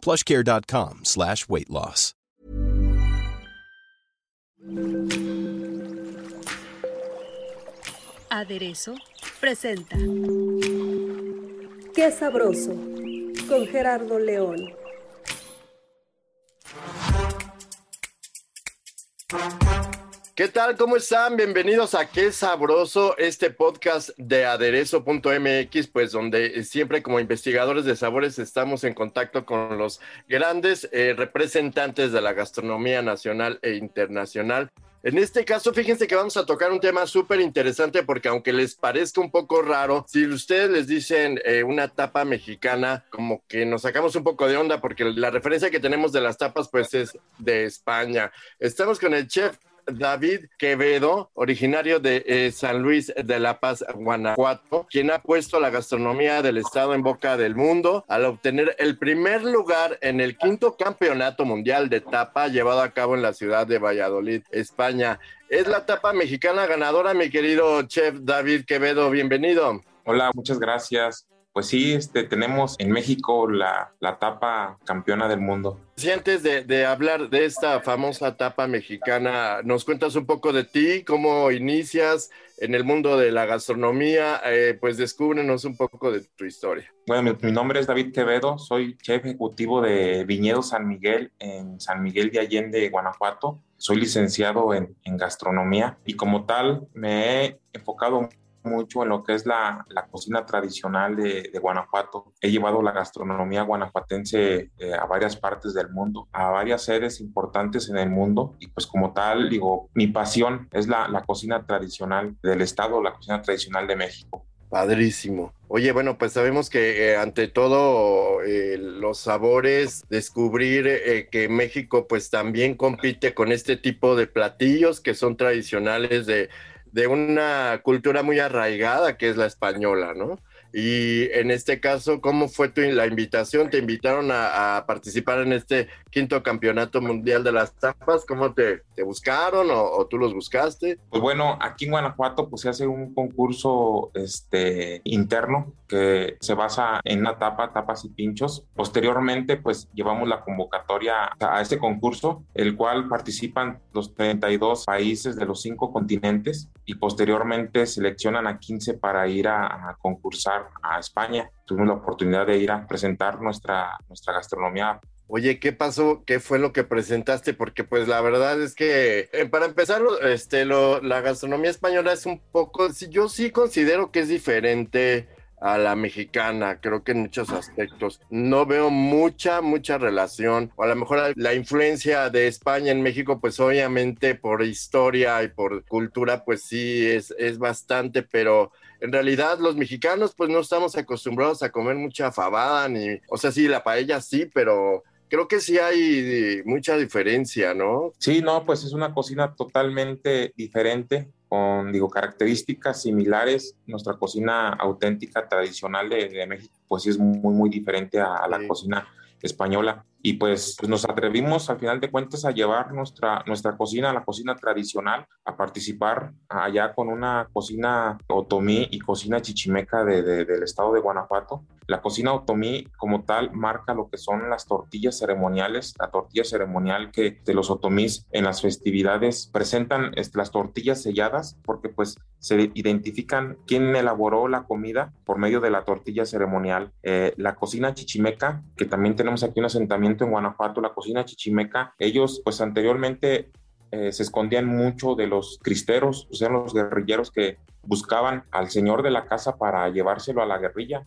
plushcare.com slash weight loss. Aderezo presenta Qué sabroso con Gerardo León. ¿Qué tal? ¿Cómo están? Bienvenidos a Qué Sabroso, este podcast de aderezo.mx, pues donde siempre como investigadores de sabores estamos en contacto con los grandes eh, representantes de la gastronomía nacional e internacional. En este caso, fíjense que vamos a tocar un tema súper interesante porque aunque les parezca un poco raro, si ustedes les dicen eh, una tapa mexicana, como que nos sacamos un poco de onda porque la referencia que tenemos de las tapas pues es de España. Estamos con el chef David Quevedo, originario de eh, San Luis de la Paz, Guanajuato, quien ha puesto la gastronomía del estado en boca del mundo al obtener el primer lugar en el quinto campeonato mundial de tapa llevado a cabo en la ciudad de Valladolid, España. Es la tapa mexicana ganadora, mi querido chef David Quevedo, bienvenido. Hola, muchas gracias. Pues sí, este, tenemos en México la, la tapa campeona del mundo. Si antes de, de, hablar de esta famosa tapa mexicana, nos cuentas un poco de ti, cómo inicias en el mundo de la gastronomía, eh, pues descúbrenos un poco de tu historia. Bueno, mi, mi, nombre es David Quevedo, soy chef ejecutivo de Viñedo San Miguel en San Miguel de Allende, Guanajuato. Soy licenciado en, en gastronomía y como tal me he enfocado mucho en lo que es la, la cocina tradicional de, Guanajuato. He llevado la gastronomía guanajuatense eh, a varias partes del mundo, a varias sedes importantes en el mundo y pues como tal, digo, mi pasión es la, la cocina tradicional del estado, la cocina tradicional de México. Padrísimo. Oye, bueno, pues sabemos que eh, ante todo eh, los sabores, descubrir que México pues también compite con este tipo de platillos que son tradicionales de, de una cultura muy arraigada que es la española, ¿no? Y en este caso, ¿cómo fue tu, la invitación? ¿Te invitaron a, participar en este quinto campeonato mundial de las tapas? ¿Cómo te, te buscaron o, o, tú los buscaste? Pues bueno, aquí en Guanajuato pues se hace un concurso este, interno que se basa en una tapa, tapas y pinchos. Posteriormente pues llevamos la convocatoria a este concurso, el cual participan los 32 países de los cinco continentes y posteriormente seleccionan a 15 para ir a, a concursar a España. Tuvimos la oportunidad de ir a presentar nuestra, nuestra gastronomía. Oye, ¿qué pasó? ¿Qué fue lo que presentaste? Porque pues la verdad es que, eh, para empezar, este, lo, la gastronomía española es un poco, yo sí considero que es diferente a la mexicana, creo que en muchos aspectos. No veo mucha, mucha relación, o a lo mejor la influencia de España en México, pues obviamente por historia y por cultura, pues sí, es, es bastante, pero en realidad los mexicanos pues no estamos acostumbrados a comer mucha fabada, ni, o sea, sí, la paella sí, pero creo que sí hay mucha diferencia, ¿no? Sí, no, pues es una cocina totalmente diferente, con, digo, características similares. Nuestra cocina auténtica, tradicional de, de México, pues sí es muy, muy diferente a, a la sí. cocina española. Y pues, pues, nos atrevimos al final de cuentas a llevar nuestra, nuestra cocina, la cocina tradicional, a participar allá con una cocina otomí y cocina chichimeca de, de, del estado de Guanajuato. La cocina otomí como tal marca lo que son las tortillas ceremoniales, la tortilla ceremonial que de los otomís en las festividades presentan las tortillas selladas porque pues se identifican quién elaboró la comida por medio de la tortilla ceremonial. Eh, la cocina chichimeca, que también tenemos aquí un asentamiento en Guanajuato, la cocina chichimeca, ellos pues anteriormente eh, se escondían mucho de los cristeros, o sea, los guerrilleros que buscaban al señor de la casa para llevárselo a la guerrilla,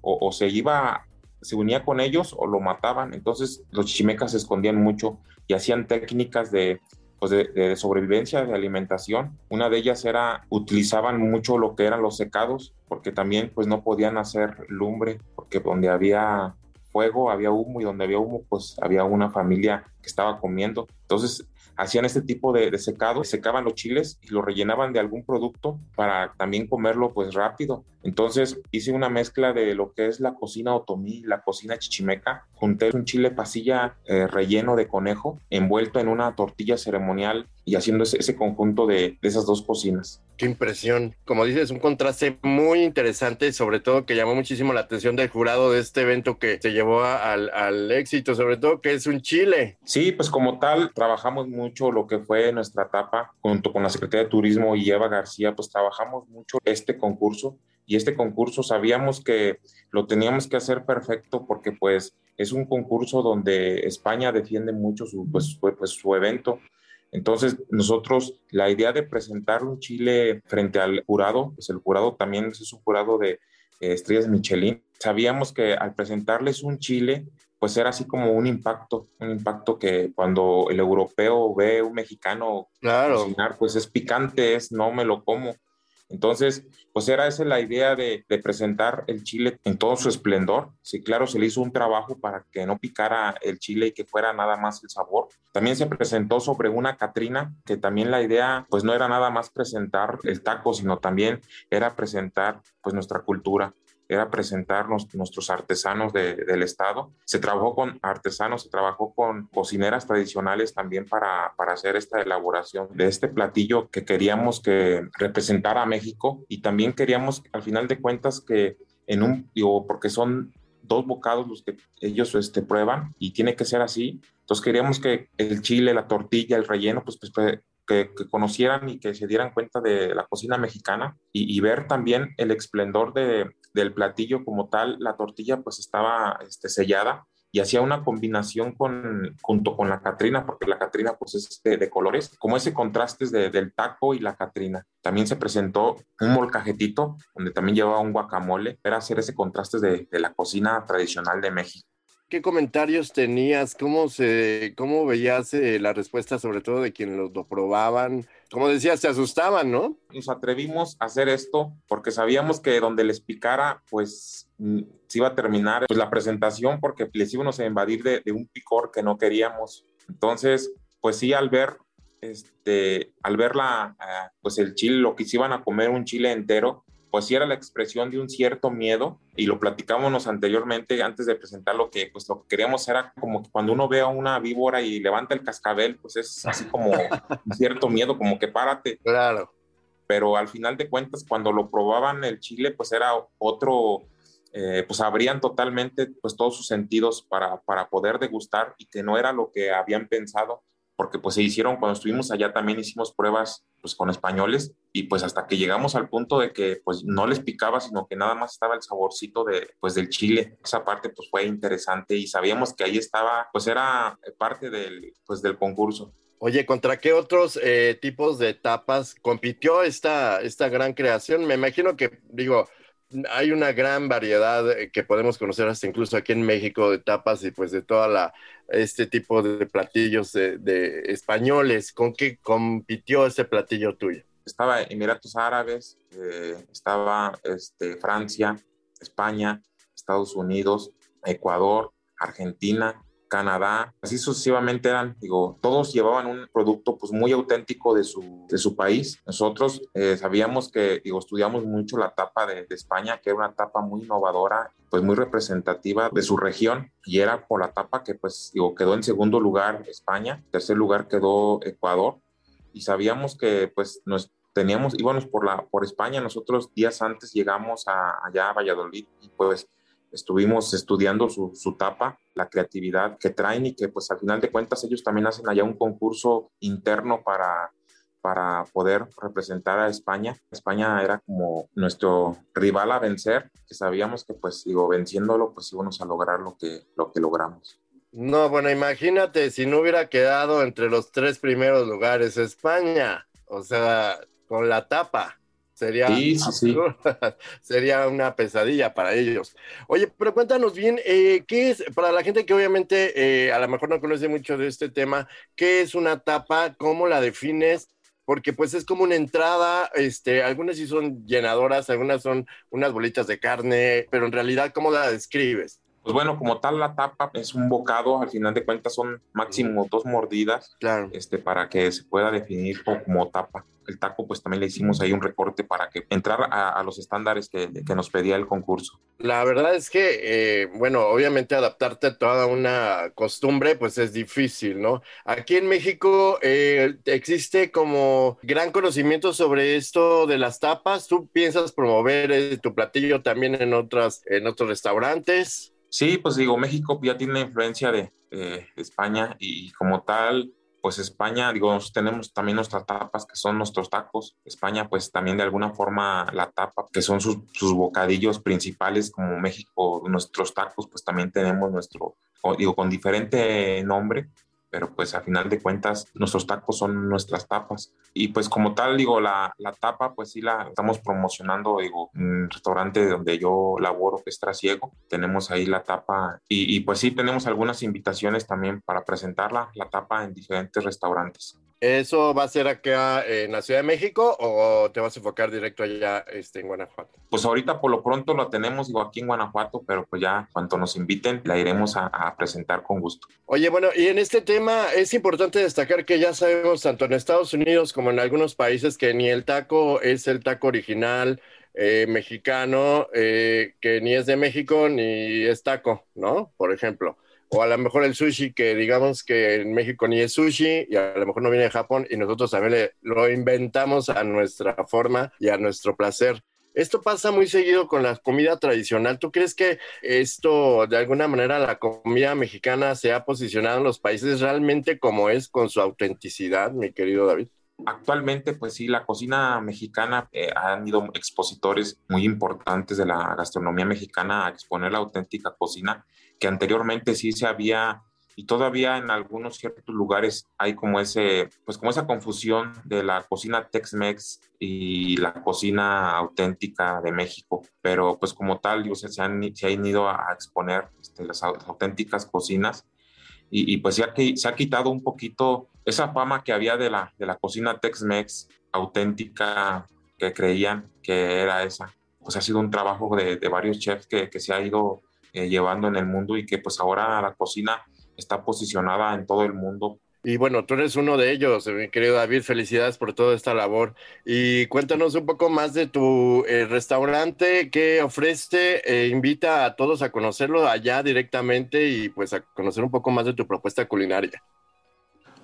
o, se iba, se unía con ellos o lo mataban, entonces los chichimecas se escondían mucho y hacían técnicas de, pues de, sobrevivencia, de alimentación. Una de ellas era, utilizaban mucho lo que eran los secados, porque también pues no podían hacer lumbre, porque donde había fuego había humo y donde había humo pues había una familia que estaba comiendo. Entonces hacían este tipo de, secado, secaban los chiles y lo rellenaban de algún producto para también comerlo pues rápido. Entonces hice una mezcla de lo que es la cocina otomí, la cocina chichimeca. Junté un chile pasilla eh, relleno de conejo envuelto en una tortilla ceremonial y haciendo ese, conjunto de, esas dos cocinas. Qué impresión. Como dices, un contraste muy interesante, sobre todo que llamó muchísimo la atención del jurado de este evento que se llevó al, éxito, sobre todo que es un chile. Sí, pues como tal, trabajamos mucho lo que fue nuestra etapa junto con la Secretaría de Turismo y Eva García, pues trabajamos mucho este concurso y este concurso sabíamos que lo teníamos que hacer perfecto porque pues es un concurso donde España defiende mucho su, pues, pues, su evento entonces, nosotros, la idea de presentar un chile frente al jurado, pues el jurado también es un jurado de eh, estrellas Michelin, sabíamos que al presentarles un chile, pues era así como un impacto, un impacto que cuando el europeo ve un mexicano cocinar, pues es picante, es no me lo como. Entonces, pues era esa la idea de, presentar el chile en todo su esplendor. Sí, claro, se le hizo un trabajo para que no picara el chile y que fuera nada más el sabor. También se presentó sobre una Catrina, que también la idea, pues no era nada más presentar el taco, sino también era presentar, pues nuestra cultura era presentarnos nuestros artesanos del estado. Se trabajó con artesanos, se trabajó con cocineras tradicionales también para, para hacer esta elaboración de este platillo que queríamos que representara a México y también queríamos, al final de cuentas, que en un, digo, porque son dos bocados los que ellos este, prueban y tiene que ser así. Entonces queríamos que el chile, la tortilla, el relleno, pues, pues que, conocieran y que se dieran cuenta de la cocina mexicana y, ver también el esplendor de, del platillo como tal, la tortilla pues estaba este, sellada y hacía una combinación con, junto con la Catrina, porque la Catrina pues es de, colores, como ese contraste de, del taco y la Catrina. También se presentó un molcajetito, donde también llevaba un guacamole, era hacer ese contraste de, de la cocina tradicional de México. ¿Qué comentarios tenías? ¿Cómo, se, cómo veías eh, la respuesta, sobre todo de quienes lo, probaban? Como decías, se asustaban, ¿no? Nos atrevimos a hacer esto porque sabíamos que donde les picara, pues mm, se iba a terminar pues, la presentación porque les íbamos a invadir de, un picor que no queríamos. Entonces, pues sí, al ver, este, al ver la, ah, pues el chile, lo que se iban a comer un chile entero, pues sí era la expresión de un cierto miedo y lo platicábamos anteriormente antes de presentar lo que pues lo que queríamos era como que cuando uno ve a una víbora y levanta el cascabel pues es así como un cierto miedo como que párate. Claro. Pero al final de cuentas cuando lo probaban el chile pues era otro eh, pues abrían totalmente pues todos sus sentidos para, para poder degustar y que no era lo que habían pensado porque pues se hicieron, cuando estuvimos allá también hicimos pruebas pues con españoles y pues hasta que llegamos al punto de que pues no les picaba, sino que nada más estaba el saborcito de pues del chile. Esa parte pues fue interesante y sabíamos que ahí estaba, pues era parte del pues del concurso. Oye, ¿contra qué otros eh, tipos de tapas compitió esta, esta gran creación? Me imagino que, digo, hay una gran variedad eh, que podemos conocer hasta incluso aquí en México de tapas y pues de toda la este tipo de platillos de, españoles. ¿Con qué compitió ese platillo tuyo? Estaba Emiratos Árabes, eh, estaba este, Francia, España, Estados Unidos, Ecuador, Argentina, Canadá, así sucesivamente eran, digo, todos llevaban un producto pues muy auténtico de su, de su país. Nosotros eh, sabíamos que, digo, estudiamos mucho la tapa de, España, que era una tapa muy innovadora, pues muy representativa de su región, y era por la tapa que pues, quedó en segundo lugar España, tercer lugar quedó Ecuador, y sabíamos que pues nos teníamos, íbamos por, la, por España, nosotros días antes llegamos a, allá a Valladolid y pues estuvimos estudiando su, su, tapa, la creatividad que traen y que pues al final de cuentas ellos también hacen allá un concurso interno para, para poder representar a España. España era como nuestro rival a vencer, que sabíamos que pues digo, venciéndolo pues íbamos a lograr lo que, lo que logramos. No, bueno, imagínate si no hubiera quedado entre los tres primeros lugares España, o sea, con la tapa. Sería, sería una pesadilla para ellos. Oye, pero cuéntanos bien, eh, ¿qué es, para la gente que obviamente eh, a lo mejor no conoce mucho de este tema, qué es una tapa? ¿Cómo la defines? Porque pues es como una entrada, este, algunas sí son llenadoras, algunas son unas bolitas de carne, pero en realidad, ¿cómo la describes? Pues bueno, como tal la tapa es un bocado, al final de cuentas son máximo dos mordidas claro. este, para que se pueda definir como tapa el taco, pues también le hicimos ahí un recorte para que entrar a, los estándares que, que, nos pedía el concurso. La verdad es que, eh, bueno, obviamente adaptarte a toda una costumbre, pues es difícil, ¿no? Aquí en México eh, existe como gran conocimiento sobre esto de las tapas. ¿Tú piensas promover eh, tu platillo también en, otras, en otros restaurantes? Sí, pues digo, México ya tiene influencia de España y como tal, pues España, digo, tenemos también nuestras tapas que son nuestros tacos. España, pues también de alguna forma la tapa, que son sus, sus bocadillos principales, como México, nuestros tacos, pues también tenemos nuestro, digo, con diferente nombre, pero pues a final de cuentas nuestros tacos son nuestras tapas. Y pues como tal, digo, la, la tapa, pues sí la estamos promocionando, digo, en restaurante donde yo laboro, que es Trasiego, tenemos ahí la tapa y, y pues sí tenemos algunas invitaciones también para presentarla, la tapa en diferentes restaurantes. ¿Eso va a ser acá en la Ciudad de México o te vas a enfocar directo allá este, en Guanajuato? Pues ahorita por lo pronto lo tenemos digo, aquí en Guanajuato, pero pues ya cuando nos inviten la iremos a, a, presentar con gusto. Oye, bueno, y en este tema es importante destacar que ya sabemos tanto en Estados Unidos como en algunos países que ni el taco es el taco original eh, mexicano, eh, que ni es de México ni es taco, ¿no? Por ejemplo o a lo mejor el sushi que digamos que en México ni es sushi y a lo mejor no viene de Japón y nosotros también lo inventamos a nuestra forma y a nuestro placer. Esto pasa muy seguido con la comida tradicional. ¿Tú crees que esto, de alguna manera, la comida mexicana se ha posicionado en los países realmente como es, con su autenticidad, mi querido David? Actualmente, pues sí, la cocina mexicana eh, han ido expositores muy importantes de la gastronomía mexicana a exponer la auténtica cocina que anteriormente sí se había y todavía en algunos ciertos lugares hay como ese, pues como esa confusión de la cocina Tex-Mex y la cocina auténtica de México, pero pues como tal, se, han, se han ido a exponer este, las auténticas cocinas. Y, y pues se ha, se ha, quitado un poquito esa fama que había de la, de la cocina Tex-Mex auténtica que creían que era esa. Pues ha sido un trabajo de, de varios chefs que, que se ha ido eh, llevando en el mundo y que pues ahora la cocina está posicionada en todo el mundo. Y bueno, tú eres uno de ellos, mi querido David, felicidades por toda esta labor. Y cuéntanos un poco más de tu eh, restaurante, qué ofrece, e invita a todos a conocerlo allá directamente y pues a conocer un poco más de tu propuesta culinaria.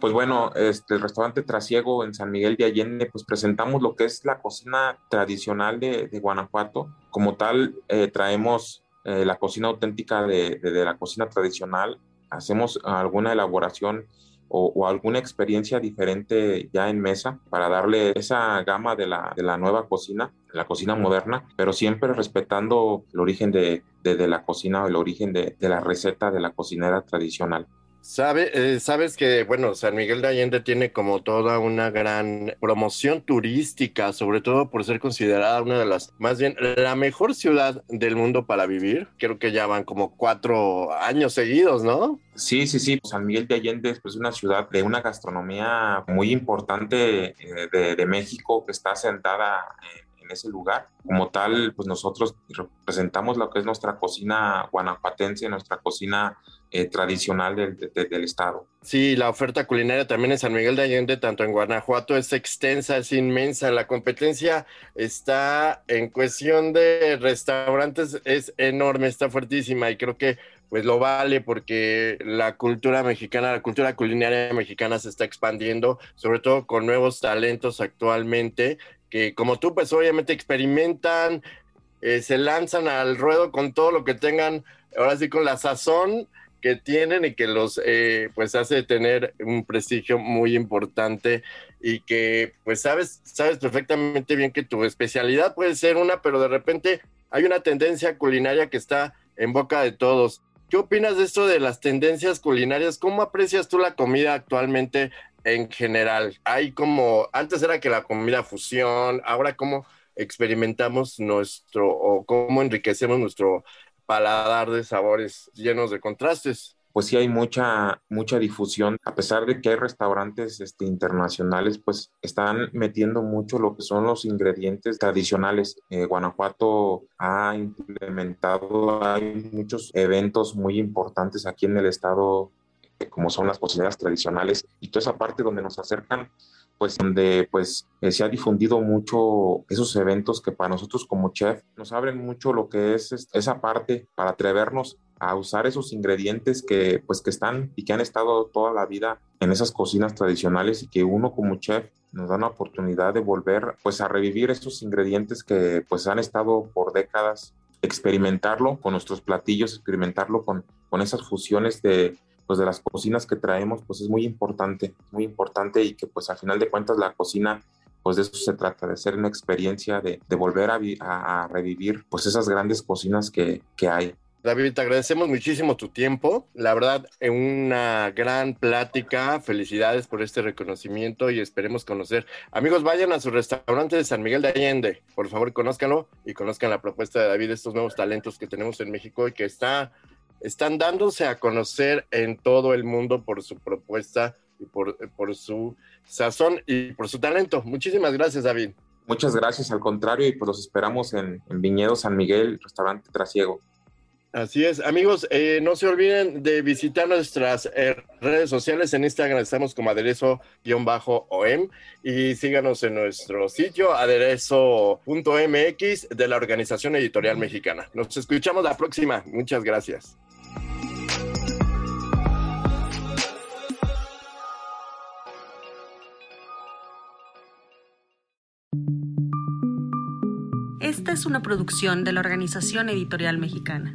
Pues bueno, este, el restaurante Trasiego en San Miguel de Allende, pues presentamos lo que es la cocina tradicional de, de Guanajuato. Como tal, eh, traemos eh, la cocina auténtica de, la cocina tradicional, hacemos alguna elaboración o, alguna experiencia diferente ya en mesa para darle esa gama de la, de nueva cocina, la cocina moderna, pero siempre respetando el origen de, de la cocina el origen de, la receta de la cocinera tradicional. Sabe, eh, sabes que, bueno, San Miguel de Allende tiene como toda una gran promoción turística, sobre todo por ser considerada una de las, más bien, la mejor ciudad del mundo para vivir. Creo que ya van como cuatro años seguidos, ¿no? Sí, sí, sí. San Miguel de Allende es pues, una ciudad de una gastronomía muy importante eh, de, México que está sentada en, en ese lugar. Como tal, pues nosotros representamos lo que es nuestra cocina guanajuatense, nuestra cocina eh, tradicional del, del, estado. Sí, la oferta culinaria también en San Miguel de Allende, tanto en Guanajuato, es extensa, es inmensa. La competencia está en cuestión de restaurantes, es enorme, está fuertísima y creo que pues lo vale porque la cultura mexicana, la cultura culinaria mexicana se está expandiendo, sobre todo con nuevos talentos actualmente, que como tú pues obviamente experimentan, eh, se lanzan al ruedo con todo lo que tengan, ahora sí con la sazón que tienen y que los eh, pues hace tener un prestigio muy importante y que pues sabes sabes perfectamente bien que tu especialidad puede ser una pero de repente hay una tendencia culinaria que está en boca de todos ¿qué opinas de esto de las tendencias culinarias? ¿cómo aprecias tú la comida actualmente en general? hay como antes era que la comida fusión ahora cómo experimentamos nuestro o cómo enriquecemos nuestro paladar de sabores llenos de contrastes. Pues sí hay mucha, mucha difusión. A pesar de que hay restaurantes este, internacionales, pues están metiendo mucho lo que son los ingredientes tradicionales. Eh, Guanajuato ha implementado, hay muchos eventos muy importantes aquí en el estado, eh, como son las cocineras tradicionales, y toda esa parte donde nos acercan pues donde pues eh, se ha difundido mucho esos eventos que para nosotros como chef nos abren mucho lo que es esa parte para atrevernos a usar esos ingredientes que pues que están y que han estado toda la vida en esas cocinas tradicionales y que uno como chef nos da una oportunidad de volver pues a revivir esos ingredientes que pues han estado por décadas experimentarlo con nuestros platillos, experimentarlo con, con esas fusiones de, pues de las cocinas que traemos, pues es muy importante, muy importante y que pues al final de cuentas la cocina, pues de eso se trata, de ser una experiencia, de, volver a, a, revivir pues esas grandes cocinas que, que hay. David, te agradecemos muchísimo tu tiempo. La verdad, una gran plática. Felicidades por este reconocimiento y esperemos conocer. Amigos, vayan a su restaurante de San Miguel de Allende. Por favor, conózcanlo y conozcan la propuesta de David, estos nuevos talentos que tenemos en México y que está están dándose a conocer en todo el mundo por su propuesta y por, su sazón y por su talento. Muchísimas gracias, David. Muchas gracias, al contrario, y pues los esperamos en Viñedo San Miguel, restaurante Trasiego. Así es, amigos, eh, no se olviden de visitar nuestras eh, redes sociales. En Instagram estamos como aderezo-om y síganos en nuestro sitio aderezo.mx de la Organización Editorial Mexicana. Nos escuchamos la próxima. Muchas gracias. Esta es una producción de la Organización Editorial Mexicana.